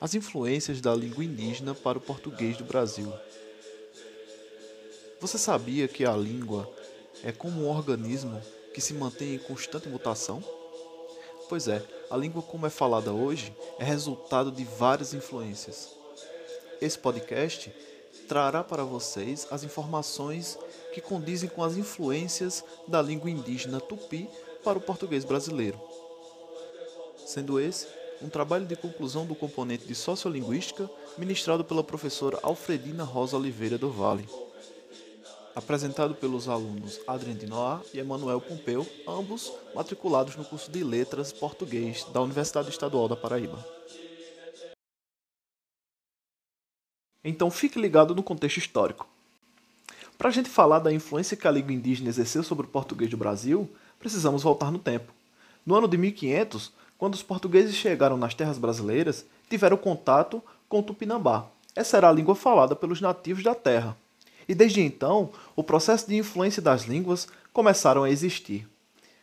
as influências da língua indígena para o português do Brasil. Você sabia que a língua é como um organismo que se mantém em constante mutação? Pois é, a língua como é falada hoje é resultado de várias influências. Esse podcast trará para vocês as informações que condizem com as influências da língua indígena tupi para o português brasileiro. Sendo esse um trabalho de conclusão do componente de Sociolinguística ministrado pela professora Alfredina Rosa Oliveira do Vale. Apresentado pelos alunos Adrien de Noir e Emanuel Pompeu, ambos matriculados no curso de Letras Português da Universidade Estadual da Paraíba. Então fique ligado no contexto histórico. Para a gente falar da influência que a língua indígena exerceu sobre o português do Brasil, precisamos voltar no tempo. No ano de 1500, quando os portugueses chegaram nas terras brasileiras, tiveram contato com o tupinambá. Essa era a língua falada pelos nativos da terra. E desde então, o processo de influência das línguas começaram a existir.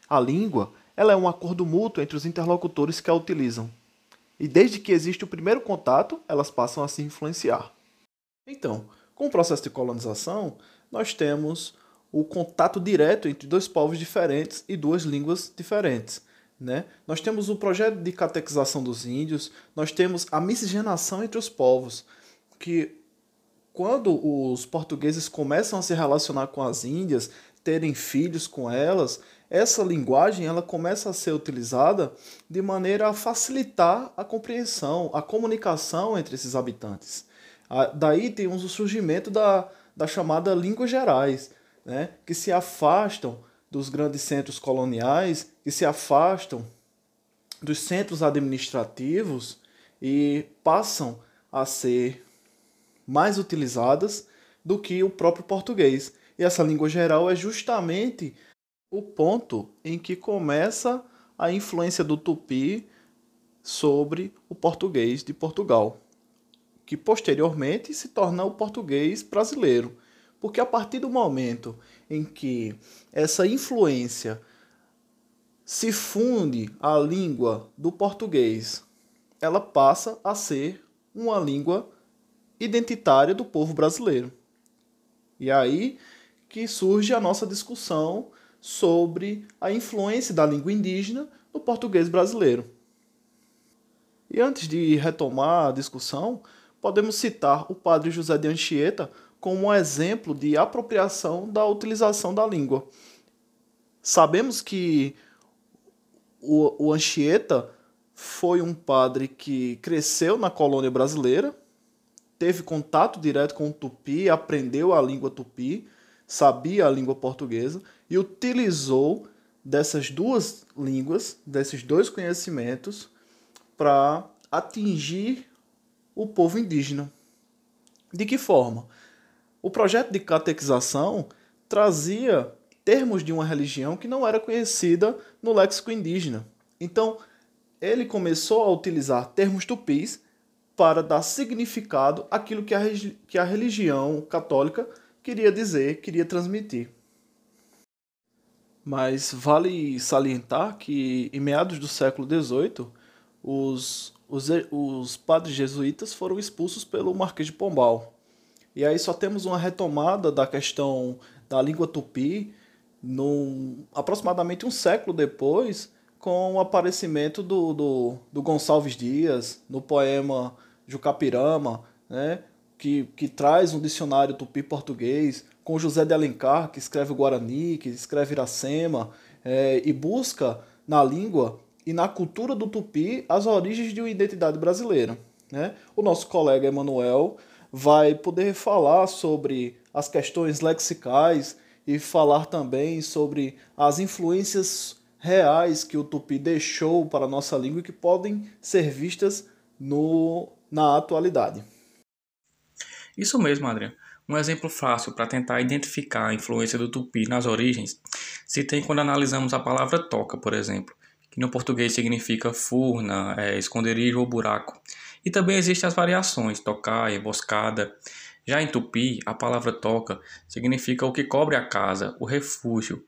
A língua ela é um acordo mútuo entre os interlocutores que a utilizam. E desde que existe o primeiro contato, elas passam a se influenciar. Então, com o processo de colonização, nós temos o contato direto entre dois povos diferentes e duas línguas diferentes. Né? Nós temos o projeto de catequização dos índios, nós temos a miscigenação entre os povos, que quando os portugueses começam a se relacionar com as índias, terem filhos com elas, essa linguagem ela começa a ser utilizada de maneira a facilitar a compreensão, a comunicação entre esses habitantes. Daí temos o surgimento da, da chamada línguas gerais, né, que se afastam dos grandes centros coloniais que se afastam dos centros administrativos e passam a ser mais utilizadas do que o próprio português. E essa língua geral é justamente o ponto em que começa a influência do tupi sobre o português de Portugal, que posteriormente se torna o português brasileiro. Porque a partir do momento em que essa influência se funde à língua do português, ela passa a ser uma língua identitária do povo brasileiro. E é aí que surge a nossa discussão sobre a influência da língua indígena no português brasileiro. E antes de retomar a discussão, podemos citar o padre José de Anchieta como um exemplo de apropriação da utilização da língua. Sabemos que o, o Anchieta foi um padre que cresceu na colônia brasileira, teve contato direto com o tupi, aprendeu a língua tupi, sabia a língua portuguesa e utilizou dessas duas línguas, desses dois conhecimentos, para atingir o povo indígena. De que forma? O projeto de catequização trazia termos de uma religião que não era conhecida no léxico indígena. Então, ele começou a utilizar termos tupis para dar significado àquilo que a, que a religião católica queria dizer, queria transmitir. Mas vale salientar que, em meados do século XVIII, os, os, os padres jesuítas foram expulsos pelo Marquês de Pombal. E aí só temos uma retomada da questão da língua tupi num, aproximadamente um século depois, com o aparecimento do, do, do Gonçalves Dias no poema Jucapirama, né, que, que traz um dicionário tupi-português, com José de Alencar, que escreve o Guarani, que escreve Iracema, é, e busca na língua e na cultura do tupi as origens de uma identidade brasileira. Né? O nosso colega Emanuel vai poder falar sobre as questões lexicais e falar também sobre as influências reais que o tupi deixou para a nossa língua e que podem ser vistas no, na atualidade. Isso mesmo, Adriano. Um exemplo fácil para tentar identificar a influência do tupi nas origens se tem quando analisamos a palavra toca, por exemplo, que no português significa furna, é, esconderijo ou buraco. E também existem as variações, tocar, emboscada. Já em tupi, a palavra toca significa o que cobre a casa, o refúgio.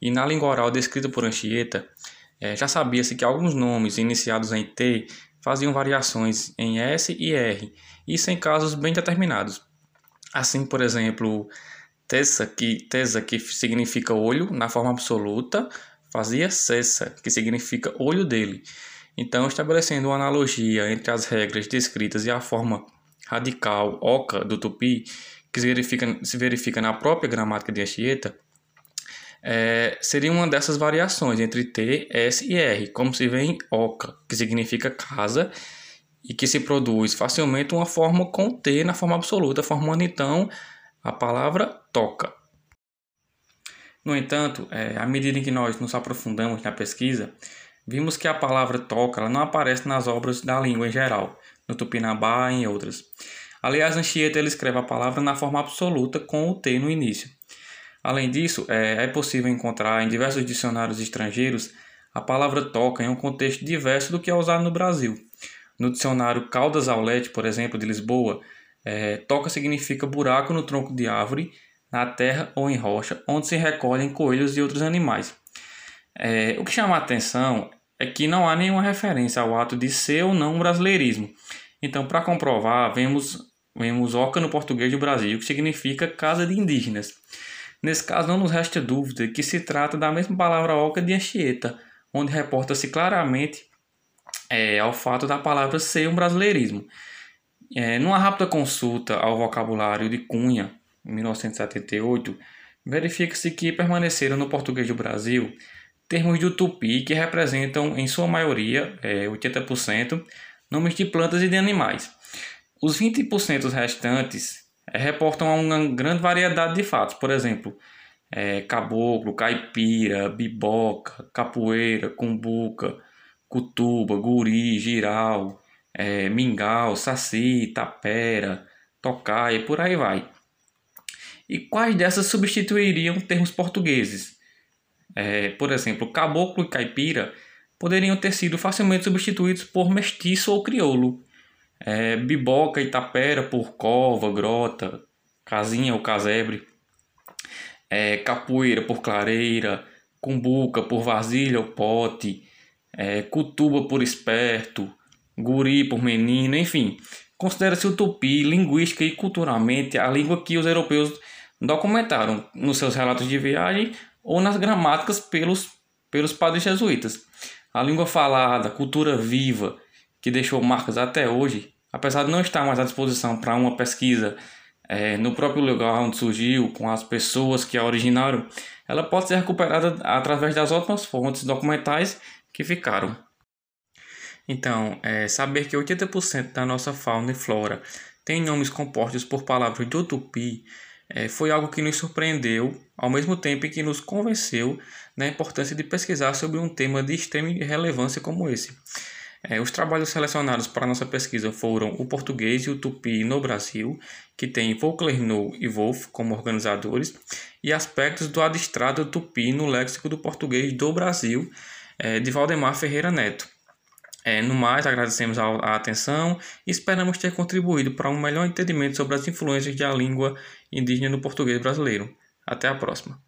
E na língua oral descrita por Anchieta, é, já sabia-se que alguns nomes iniciados em T faziam variações em S e R, isso em casos bem determinados. Assim, por exemplo, tesa, que, tesa, que significa olho, na forma absoluta, fazia cessa, que significa olho dele. Então, estabelecendo uma analogia entre as regras descritas e a forma radical oca do tupi, que se verifica, se verifica na própria gramática de Anchieta, é, seria uma dessas variações entre T, S e R, como se vê em oca, que significa casa, e que se produz facilmente uma forma com T na forma absoluta, formando então a palavra toca. No entanto, é, à medida em que nós nos aprofundamos na pesquisa, vimos que a palavra toca ela não aparece nas obras da língua em geral, no Tupinambá e em outras. Aliás, Anchieta ele escreve a palavra na forma absoluta com o T no início. Além disso, é, é possível encontrar em diversos dicionários estrangeiros a palavra toca em um contexto diverso do que é usado no Brasil. No dicionário Caldas Aulete, por exemplo, de Lisboa, é, toca significa buraco no tronco de árvore, na terra ou em rocha, onde se recolhem coelhos e outros animais. É, o que chama a atenção é que não há nenhuma referência ao ato de ser ou não brasileirismo. Então, para comprovar, vemos, vemos oca no português do Brasil, que significa casa de indígenas. Nesse caso, não nos resta dúvida que se trata da mesma palavra oca de Anchieta, onde reporta-se claramente é, ao fato da palavra ser um brasileirismo. É, numa rápida consulta ao vocabulário de Cunha, em 1978, verifica-se que permaneceram no português do Brasil termos de tupi que representam, em sua maioria, é, 80%, nomes de plantas e de animais. Os 20% restantes é, reportam a uma grande variedade de fatos, por exemplo, é, caboclo, caipira, biboca, capoeira, cumbuca, cutuba, guri, giral, é, mingau, saci, tapera, tocaia, por aí vai. E quais dessas substituiriam termos portugueses? É, por exemplo, caboclo e caipira poderiam ter sido facilmente substituídos por mestiço ou crioulo. É, biboca e tapera por cova, grota, casinha ou casebre. É, capoeira por clareira, cumbuca por vasilha ou pote, é, cutuba por esperto, guri por menino, enfim. Considera-se o tupi linguística e culturalmente a língua que os europeus documentaram nos seus relatos de viagem ou nas gramáticas pelos, pelos padres jesuítas. A língua falada, cultura viva, que deixou marcas até hoje, apesar de não estar mais à disposição para uma pesquisa é, no próprio lugar onde surgiu, com as pessoas que a originaram, ela pode ser recuperada através das ótimas fontes documentais que ficaram. Então, é, saber que 80% da nossa fauna e flora tem nomes compostos por palavras do tupi é, foi algo que nos surpreendeu, ao mesmo tempo que nos convenceu da importância de pesquisar sobre um tema de extrema relevância como esse. É, os trabalhos selecionados para nossa pesquisa foram o português e o tupi no Brasil, que tem Vauclerneau e Wolff como organizadores, e aspectos do adistrado tupi no léxico do português do Brasil, é, de Valdemar Ferreira Neto. É, no mais, agradecemos a, a atenção e esperamos ter contribuído para um melhor entendimento sobre as influências da língua indígena no português brasileiro. Até a próxima.